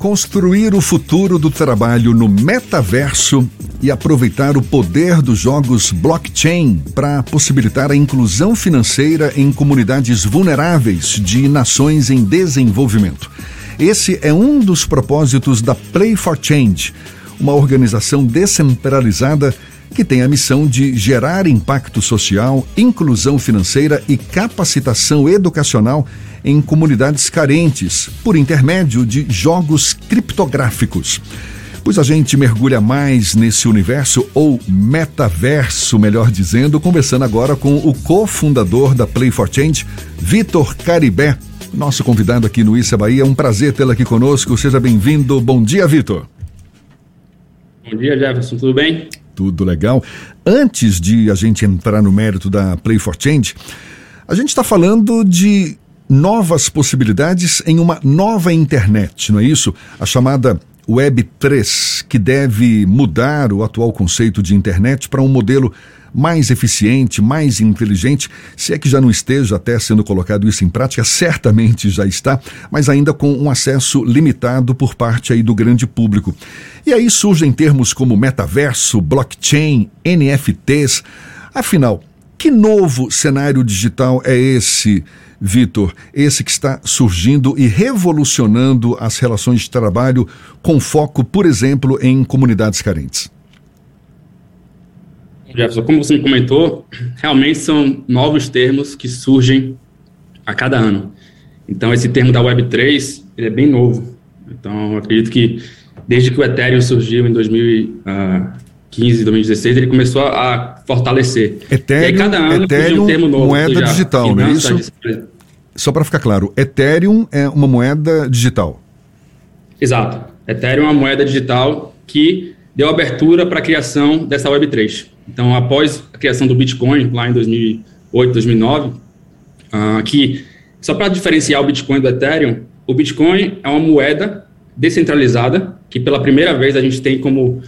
Construir o futuro do trabalho no metaverso e aproveitar o poder dos jogos blockchain para possibilitar a inclusão financeira em comunidades vulneráveis de nações em desenvolvimento. Esse é um dos propósitos da Play for Change, uma organização descentralizada que tem a missão de gerar impacto social, inclusão financeira e capacitação educacional em comunidades carentes, por intermédio de jogos criptográficos. Pois a gente mergulha mais nesse universo, ou metaverso, melhor dizendo, conversando agora com o cofundador da Play for Change, Vitor Caribé, nosso convidado aqui no Issa Bahia. É um prazer tê-lo aqui conosco. Seja bem-vindo. Bom dia, Vitor. Bom dia, Jefferson. Tudo bem? Tudo legal. Antes de a gente entrar no mérito da Play for Change, a gente está falando de novas possibilidades em uma nova internet, não é isso? A chamada Web 3, que deve mudar o atual conceito de internet para um modelo mais eficiente, mais inteligente, se é que já não esteja até sendo colocado isso em prática, certamente já está, mas ainda com um acesso limitado por parte aí do grande público. E aí surgem termos como metaverso, blockchain, NFTs. Afinal, que novo cenário digital é esse, Vitor? Esse que está surgindo e revolucionando as relações de trabalho com foco, por exemplo, em comunidades carentes? Jefferson, como você me comentou, realmente são novos termos que surgem a cada ano. Então, esse termo da Web3 ele é bem novo. Então, acredito que desde que o Ethereum surgiu em 2015, 2016, ele começou a fortalecer. Ethereum, e aí, cada ano Ethereum, um termo novo. moeda digital, não é isso? Só para ficar claro, Ethereum é uma moeda digital. Exato. Ethereum é uma moeda digital que deu abertura para a criação dessa Web3. Então, após a criação do Bitcoin, lá em 2008, 2009, uh, que, só para diferenciar o Bitcoin do Ethereum, o Bitcoin é uma moeda descentralizada, que pela primeira vez a gente tem como uh,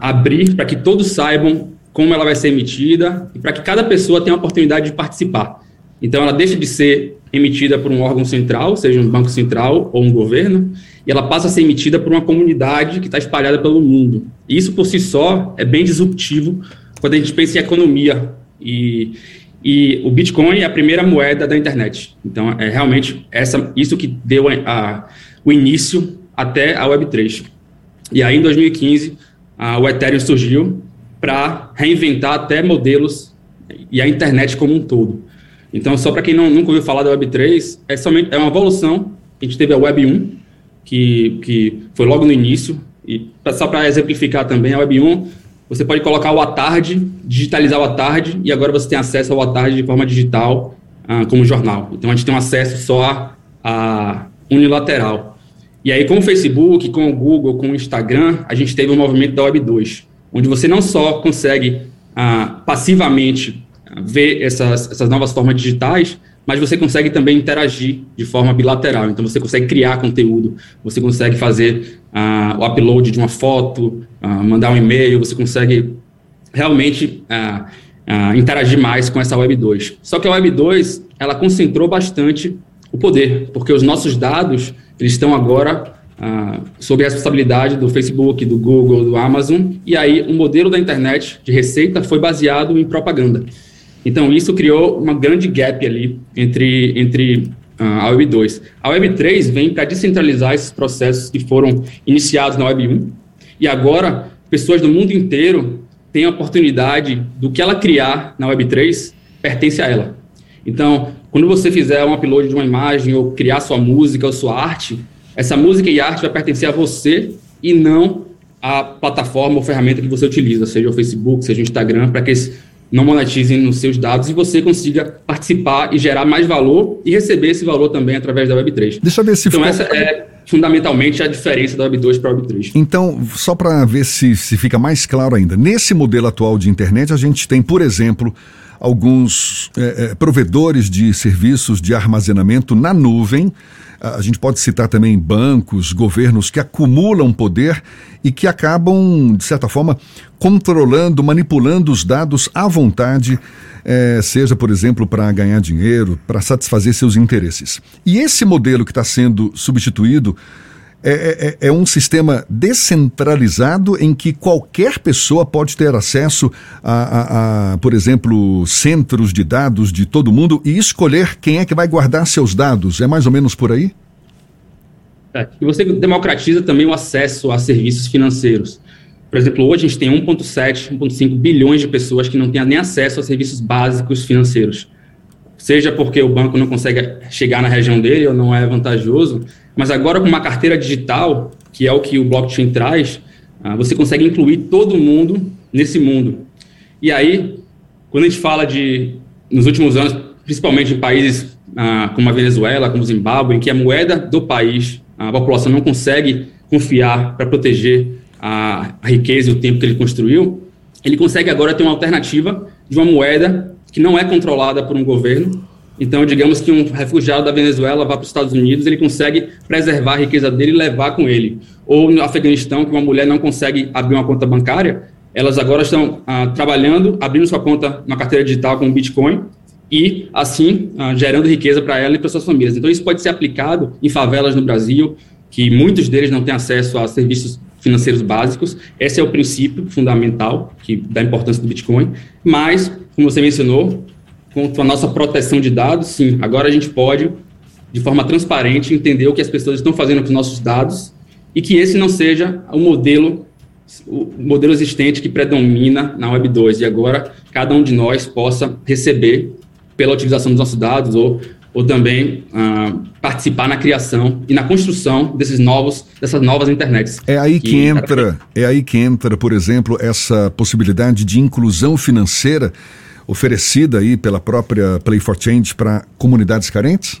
abrir para que todos saibam como ela vai ser emitida e para que cada pessoa tenha a oportunidade de participar. Então, ela deixa de ser emitida por um órgão central, seja um banco central ou um governo, e ela passa a ser emitida por uma comunidade que está espalhada pelo mundo. E isso por si só é bem disruptivo quando a gente pensa em economia. E, e o Bitcoin é a primeira moeda da internet. Então, é realmente essa, isso que deu a, a, o início até a Web3. E aí, em 2015, a, o Ethereum surgiu para reinventar até modelos e a internet como um todo. Então, só para quem não, nunca ouviu falar da Web3, é, somente, é uma evolução. A gente teve a Web 1, que, que foi logo no início. E só para exemplificar também, a Web 1, você pode colocar o à tarde, digitalizar o à tarde, e agora você tem acesso ao à tarde de forma digital, ah, como jornal. Então a gente tem um acesso só a, a unilateral. E aí, com o Facebook, com o Google, com o Instagram, a gente teve o um movimento da Web 2, onde você não só consegue ah, passivamente ver essas, essas novas formas digitais, mas você consegue também interagir de forma bilateral. Então, você consegue criar conteúdo, você consegue fazer uh, o upload de uma foto, uh, mandar um e-mail, você consegue realmente uh, interagir mais com essa Web 2. Só que a Web 2, ela concentrou bastante o poder, porque os nossos dados, eles estão agora sob a responsabilidade do Facebook, do Google, do Amazon, e aí o modelo da internet de receita foi baseado em propaganda. Então, isso criou uma grande gap ali entre, entre uh, a Web 2. A Web 3 vem para descentralizar esses processos que foram iniciados na Web 1, e agora pessoas do mundo inteiro têm a oportunidade do que ela criar na Web 3 pertence a ela. Então, quando você fizer um upload de uma imagem ou criar sua música ou sua arte, essa música e arte vai pertencer a você e não à plataforma ou ferramenta que você utiliza, seja o Facebook, seja o Instagram, para que esse não monetizem nos seus dados e você consiga participar e gerar mais valor e receber esse valor também através da Web3. Deixa eu ver se Então, essa é fundamentalmente a diferença da Web2 para a Web3. Então, só para ver se, se fica mais claro ainda, nesse modelo atual de internet, a gente tem, por exemplo, alguns é, é, provedores de serviços de armazenamento na nuvem a gente pode citar também bancos, governos que acumulam poder e que acabam, de certa forma, controlando, manipulando os dados à vontade, é, seja, por exemplo, para ganhar dinheiro, para satisfazer seus interesses. E esse modelo que está sendo substituído é, é, é, é, um sistema descentralizado em que qualquer pessoa pode ter acesso a, a, a, por exemplo, centros de dados de todo mundo e escolher quem é que vai guardar seus dados. É mais ou menos por aí? É, e você democratiza também o acesso a serviços financeiros. Por exemplo, hoje a gente tem 1,7, 1,5 bilhões de pessoas que não têm nem acesso a serviços básicos financeiros. Seja porque o banco não consegue chegar na região dele ou não é vantajoso, mas agora com uma carteira digital, que é o que o blockchain traz, ah, você consegue incluir todo mundo nesse mundo. E aí, quando a gente fala de, nos últimos anos, principalmente em países ah, como a Venezuela, como o Zimbábue, em que a moeda do país, a população não consegue confiar para proteger a, a riqueza e o tempo que ele construiu, ele consegue agora ter uma alternativa de uma moeda que não é controlada por um governo, então, digamos que um refugiado da Venezuela vá para os Estados Unidos, ele consegue preservar a riqueza dele e levar com ele. Ou no Afeganistão, que uma mulher não consegue abrir uma conta bancária, elas agora estão ah, trabalhando, abrindo sua conta na carteira digital com Bitcoin e, assim, ah, gerando riqueza para ela e para suas famílias. Então, isso pode ser aplicado em favelas no Brasil, que muitos deles não têm acesso a serviços financeiros básicos. Esse é o princípio fundamental que da importância do Bitcoin. Mas, como você mencionou, com a nossa proteção de dados, sim, agora a gente pode, de forma transparente, entender o que as pessoas estão fazendo com os nossos dados e que esse não seja o modelo o modelo existente que predomina na Web 2 e agora cada um de nós possa receber pela utilização dos nossos dados ou, ou também uh, participar na criação e na construção desses novos dessas novas internets. É aí que, que entra, é aí que entra, por exemplo, essa possibilidade de inclusão financeira oferecida aí pela própria Play for Change para comunidades carentes?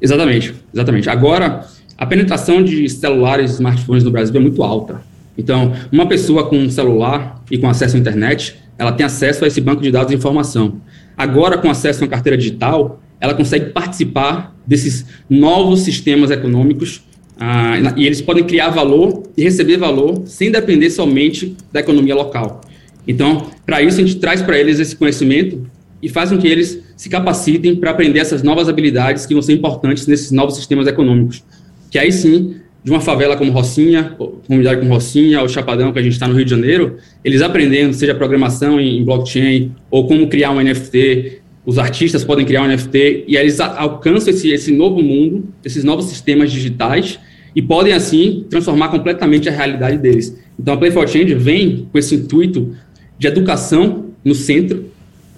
Exatamente, exatamente. Agora, a penetração de celulares e smartphones no Brasil é muito alta. Então, uma pessoa com um celular e com acesso à internet, ela tem acesso a esse banco de dados de informação. Agora, com acesso a uma carteira digital, ela consegue participar desses novos sistemas econômicos ah, e eles podem criar valor e receber valor sem depender somente da economia local. Então, para isso, a gente traz para eles esse conhecimento e faz com que eles se capacitem para aprender essas novas habilidades que vão ser importantes nesses novos sistemas econômicos. Que aí sim, de uma favela como Rocinha, comunidade como Rocinha, ou Chapadão, que a gente está no Rio de Janeiro, eles aprendendo, seja programação em blockchain, ou como criar um NFT, os artistas podem criar um NFT, e aí eles alcançam esse, esse novo mundo, esses novos sistemas digitais, e podem, assim, transformar completamente a realidade deles. Então, a Play for Change vem com esse intuito de educação no centro,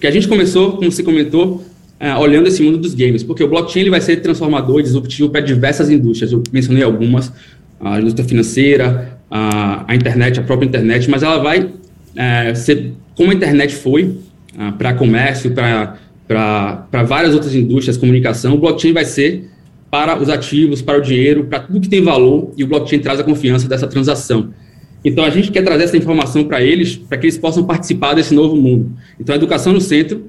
que a gente começou, como você comentou, é, olhando esse mundo dos games, porque o blockchain ele vai ser transformador e disruptivo para diversas indústrias. Eu mencionei algumas, a indústria financeira, a, a internet, a própria internet, mas ela vai é, ser como a internet foi é, para comércio, para várias outras indústrias, comunicação, o blockchain vai ser para os ativos, para o dinheiro, para tudo que tem valor, e o blockchain traz a confiança dessa transação. Então, a gente quer trazer essa informação para eles, para que eles possam participar desse novo mundo. Então, a educação no centro,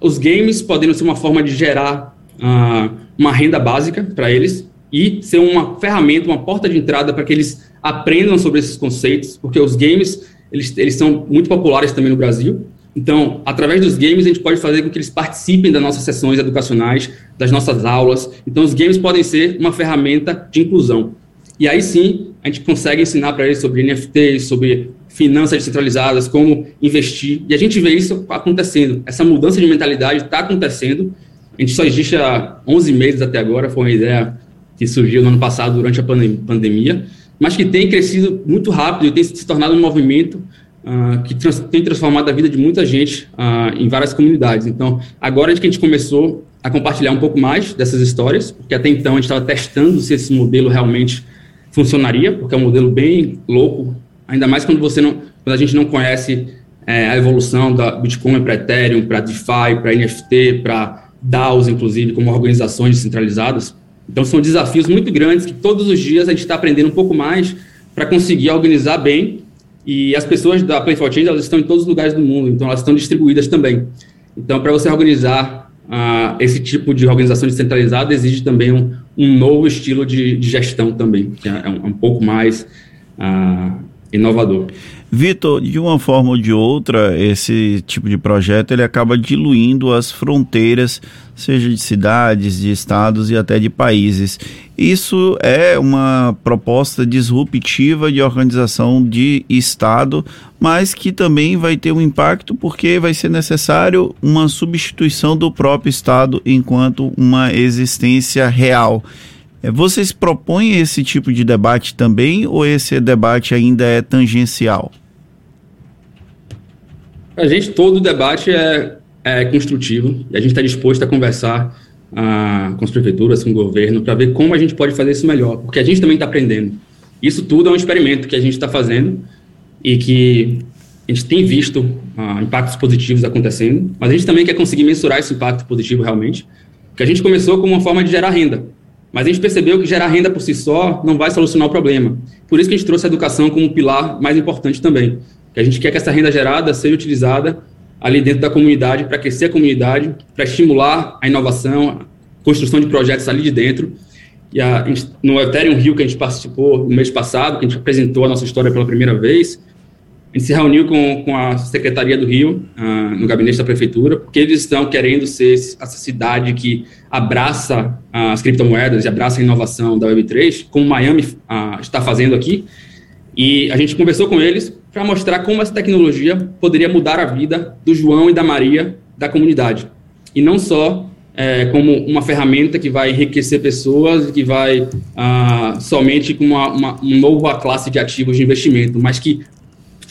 os games podendo ser uma forma de gerar uh, uma renda básica para eles e ser uma ferramenta, uma porta de entrada para que eles aprendam sobre esses conceitos, porque os games, eles, eles são muito populares também no Brasil. Então, através dos games, a gente pode fazer com que eles participem das nossas sessões educacionais, das nossas aulas. Então, os games podem ser uma ferramenta de inclusão. E aí sim, a gente consegue ensinar para eles sobre NFTs, sobre finanças descentralizadas, como investir. E a gente vê isso acontecendo. Essa mudança de mentalidade está acontecendo. A gente só existe há 11 meses até agora, foi uma ideia que surgiu no ano passado durante a pandemia, mas que tem crescido muito rápido e tem se tornado um movimento uh, que trans tem transformado a vida de muita gente uh, em várias comunidades. Então, agora que a gente começou a compartilhar um pouco mais dessas histórias, porque até então a gente estava testando se esse modelo realmente funcionaria, porque é um modelo bem louco, ainda mais quando você não, quando a gente não conhece é, a evolução da Bitcoin para Ethereum, para DeFi, para NFT, para DAOs, inclusive, como organizações descentralizadas. Então, são desafios muito grandes que todos os dias a gente está aprendendo um pouco mais para conseguir organizar bem. E as pessoas da Play for Change, elas estão em todos os lugares do mundo, então elas estão distribuídas também. Então, para você organizar uh, esse tipo de organização descentralizada, exige também um, um novo estilo de, de, gestão também, que é um, um pouco mais uh, inovador. Vitor, de uma forma ou de outra, esse tipo de projeto ele acaba diluindo as fronteiras, seja de cidades, de estados e até de países. Isso é uma proposta disruptiva de organização de Estado, mas que também vai ter um impacto porque vai ser necessário uma substituição do próprio Estado enquanto uma existência real. É, vocês propõem esse tipo de debate também ou esse debate ainda é tangencial? A gente, todo debate é, é construtivo e a gente está disposto a conversar ah, com as prefeituras, com o governo, para ver como a gente pode fazer isso melhor, porque a gente também está aprendendo. Isso tudo é um experimento que a gente está fazendo e que a gente tem visto ah, impactos positivos acontecendo, mas a gente também quer conseguir mensurar esse impacto positivo realmente, porque a gente começou como uma forma de gerar renda. Mas a gente percebeu que gerar renda por si só não vai solucionar o problema. Por isso que a gente trouxe a educação como pilar mais importante também. Que a gente quer que essa renda gerada seja utilizada ali dentro da comunidade para crescer a comunidade, para estimular a inovação, a construção de projetos ali de dentro. E a, no Ethereum Rio que a gente participou no mês passado, que a gente apresentou a nossa história pela primeira vez, a gente se reuniu com, com a Secretaria do Rio, uh, no gabinete da Prefeitura, porque eles estão querendo ser essa cidade que abraça as criptomoedas e abraça a inovação da Web3, como Miami uh, está fazendo aqui. E a gente conversou com eles para mostrar como essa tecnologia poderia mudar a vida do João e da Maria da comunidade. E não só é, como uma ferramenta que vai enriquecer pessoas, que vai somente com uma, uma, uma nova classe de ativos de investimento, mas que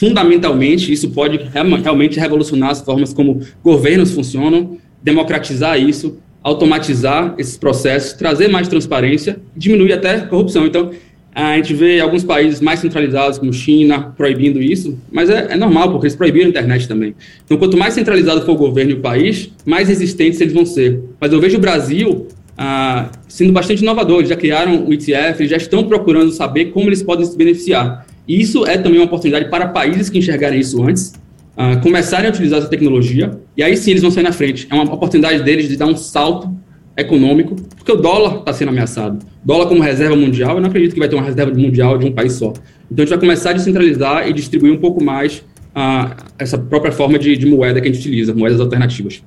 fundamentalmente, isso pode realmente revolucionar as formas como governos funcionam, democratizar isso, automatizar esses processos, trazer mais transparência, diminuir até a corrupção. Então, a gente vê alguns países mais centralizados, como China, proibindo isso, mas é, é, normal, porque eles proibiram a internet também. Então, quanto mais centralizado for o governo e o país, mais resistentes eles vão ser. Mas eu vejo o Brasil ah, sendo bastante inovador, eles já criaram o ETF, eles já estão procurando saber como eles podem se beneficiar. E isso é também uma oportunidade para países que enxergarem isso antes, uh, começarem a utilizar essa tecnologia, e aí sim eles vão sair na frente. É uma oportunidade deles de dar um salto econômico, porque o dólar está sendo ameaçado. Dólar como reserva mundial, eu não acredito que vai ter uma reserva mundial de um país só. Então a gente vai começar a descentralizar e distribuir um pouco mais uh, essa própria forma de, de moeda que a gente utiliza, moedas alternativas.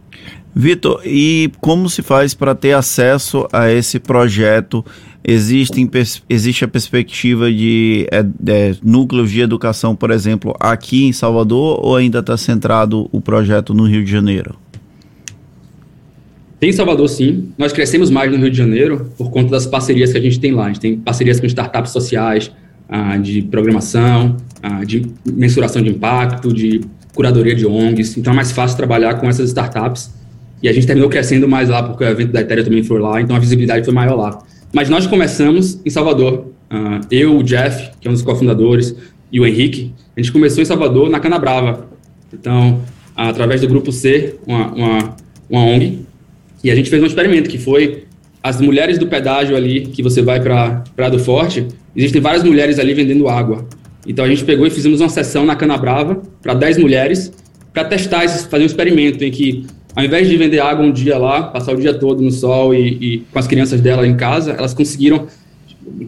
Vitor, e como se faz para ter acesso a esse projeto? Existe, existe a perspectiva de é, é, núcleos de educação, por exemplo, aqui em Salvador ou ainda está centrado o projeto no Rio de Janeiro? Tem em Salvador, sim. Nós crescemos mais no Rio de Janeiro por conta das parcerias que a gente tem lá. A gente tem parcerias com startups sociais, ah, de programação, ah, de mensuração de impacto, de curadoria de ONGs. Então é mais fácil trabalhar com essas startups e a gente terminou crescendo mais lá, porque o evento da Ethereum também foi lá, então a visibilidade foi maior lá. Mas nós começamos em Salvador. Uh, eu, o Jeff, que é um dos cofundadores, e o Henrique, a gente começou em Salvador, na Cana Brava. Então, através do Grupo C, uma, uma, uma ONG, e a gente fez um experimento que foi as mulheres do pedágio ali, que você vai para Prado Forte, existem várias mulheres ali vendendo água. Então a gente pegou e fizemos uma sessão na Cana Brava para 10 mulheres para testar, fazer um experimento em que ao invés de vender água um dia lá, passar o dia todo no sol e, e com as crianças dela em casa, elas conseguiram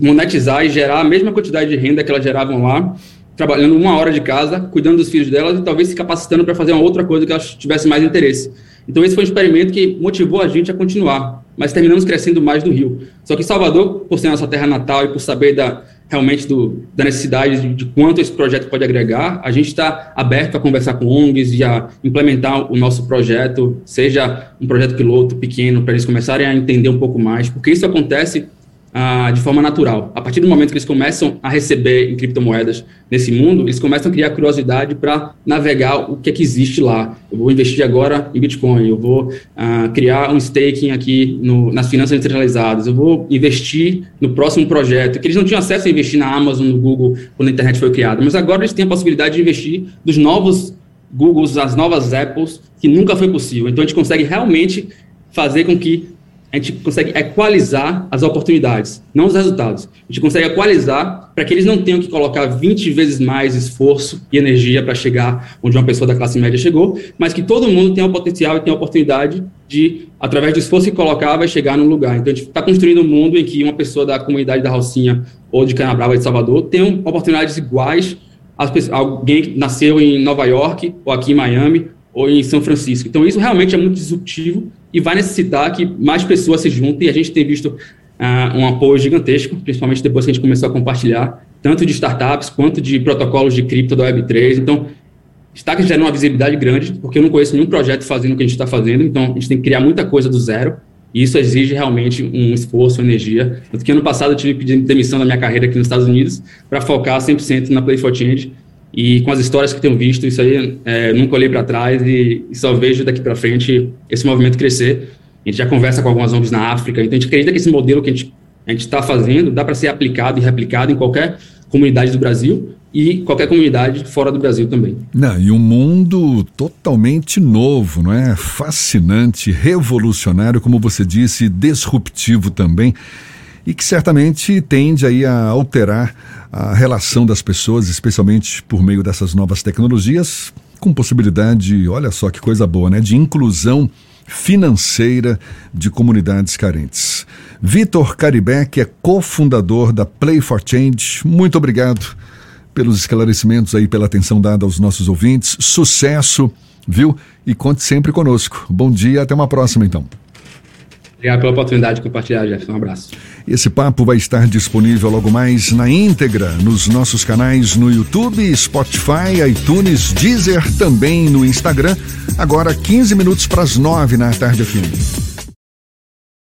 monetizar e gerar a mesma quantidade de renda que elas geravam lá, trabalhando uma hora de casa, cuidando dos filhos delas e talvez se capacitando para fazer uma outra coisa que elas tivessem mais interesse. Então, esse foi um experimento que motivou a gente a continuar, mas terminamos crescendo mais no Rio. Só que Salvador, por ser nossa terra natal e por saber da, realmente do, da necessidade de, de, quanto esse projeto pode agregar, a gente está aberto a conversar com ONGs e a implementar o nosso projeto, seja um projeto piloto pequeno, para eles começarem a entender um pouco mais, porque isso acontece de forma natural. A partir do momento que eles começam a receber em criptomoedas nesse mundo, eles começam a criar curiosidade para navegar o que é que existe lá. Eu vou investir agora em Bitcoin, eu vou ah, criar um staking aqui no, nas finanças centralizadas, eu vou investir no próximo projeto, que eles não tinham acesso a investir na Amazon, no Google, quando a internet foi criada, mas agora eles têm a possibilidade de investir dos novos Googles, as novas Apples, que nunca foi possível. Então a gente consegue realmente fazer com que a gente consegue equalizar as oportunidades, não os resultados. A gente consegue equalizar para que eles não tenham que colocar 20 vezes mais esforço e energia para chegar onde uma pessoa da classe média chegou, mas que todo mundo tenha o potencial e tenha a oportunidade de, através do esforço que colocar, vai chegar num lugar. Então, a gente está construindo um mundo em que uma pessoa da comunidade da Rocinha ou de Canabrava de Salvador tenha oportunidades iguais a alguém que nasceu em Nova York ou aqui em Miami ou em São Francisco. Então, isso realmente é muito disruptivo e vai necessitar que mais pessoas se juntem. E a gente tem visto uh, um apoio gigantesco, principalmente depois que a gente começou a compartilhar, tanto de startups quanto de protocolos de cripto da Web3. Então, está gerando uma visibilidade grande, porque eu não conheço nenhum projeto fazendo o que a gente está fazendo, então a gente tem que criar muita coisa do zero, e isso exige realmente um esforço, energia. Tanto que ano passado eu tive pedindo demissão da minha carreira aqui nos Estados Unidos para focar 100% na Play for Change, e com as histórias que tenho visto, isso aí é, nunca olhei para trás e, só vejo daqui para frente esse movimento crescer. A gente já conversa com algumas ONGs na África, então a gente acredita que esse modelo que a gente está fazendo dá para ser aplicado e replicado em qualquer comunidade do Brasil e qualquer comunidade fora do Brasil também. Não, e um mundo totalmente novo, não é? Fascinante, revolucionário, como você disse, disruptivo também e que certamente tende aí a alterar a relação das pessoas, especialmente por meio dessas novas tecnologias, com possibilidade, olha só que coisa boa, né, de inclusão financeira de comunidades carentes. Vitor Caribeck é cofundador da Play for Change. Muito obrigado pelos esclarecimentos aí, pela atenção dada aos nossos ouvintes. Sucesso, viu? E conte sempre conosco. Bom dia, até uma próxima então. Obrigado pela oportunidade de compartilhar, Jeff. Um abraço. Esse papo vai estar disponível logo mais na íntegra nos nossos canais no YouTube, Spotify, iTunes, Deezer, também no Instagram. Agora 15 minutos para as 9 na tarde fim.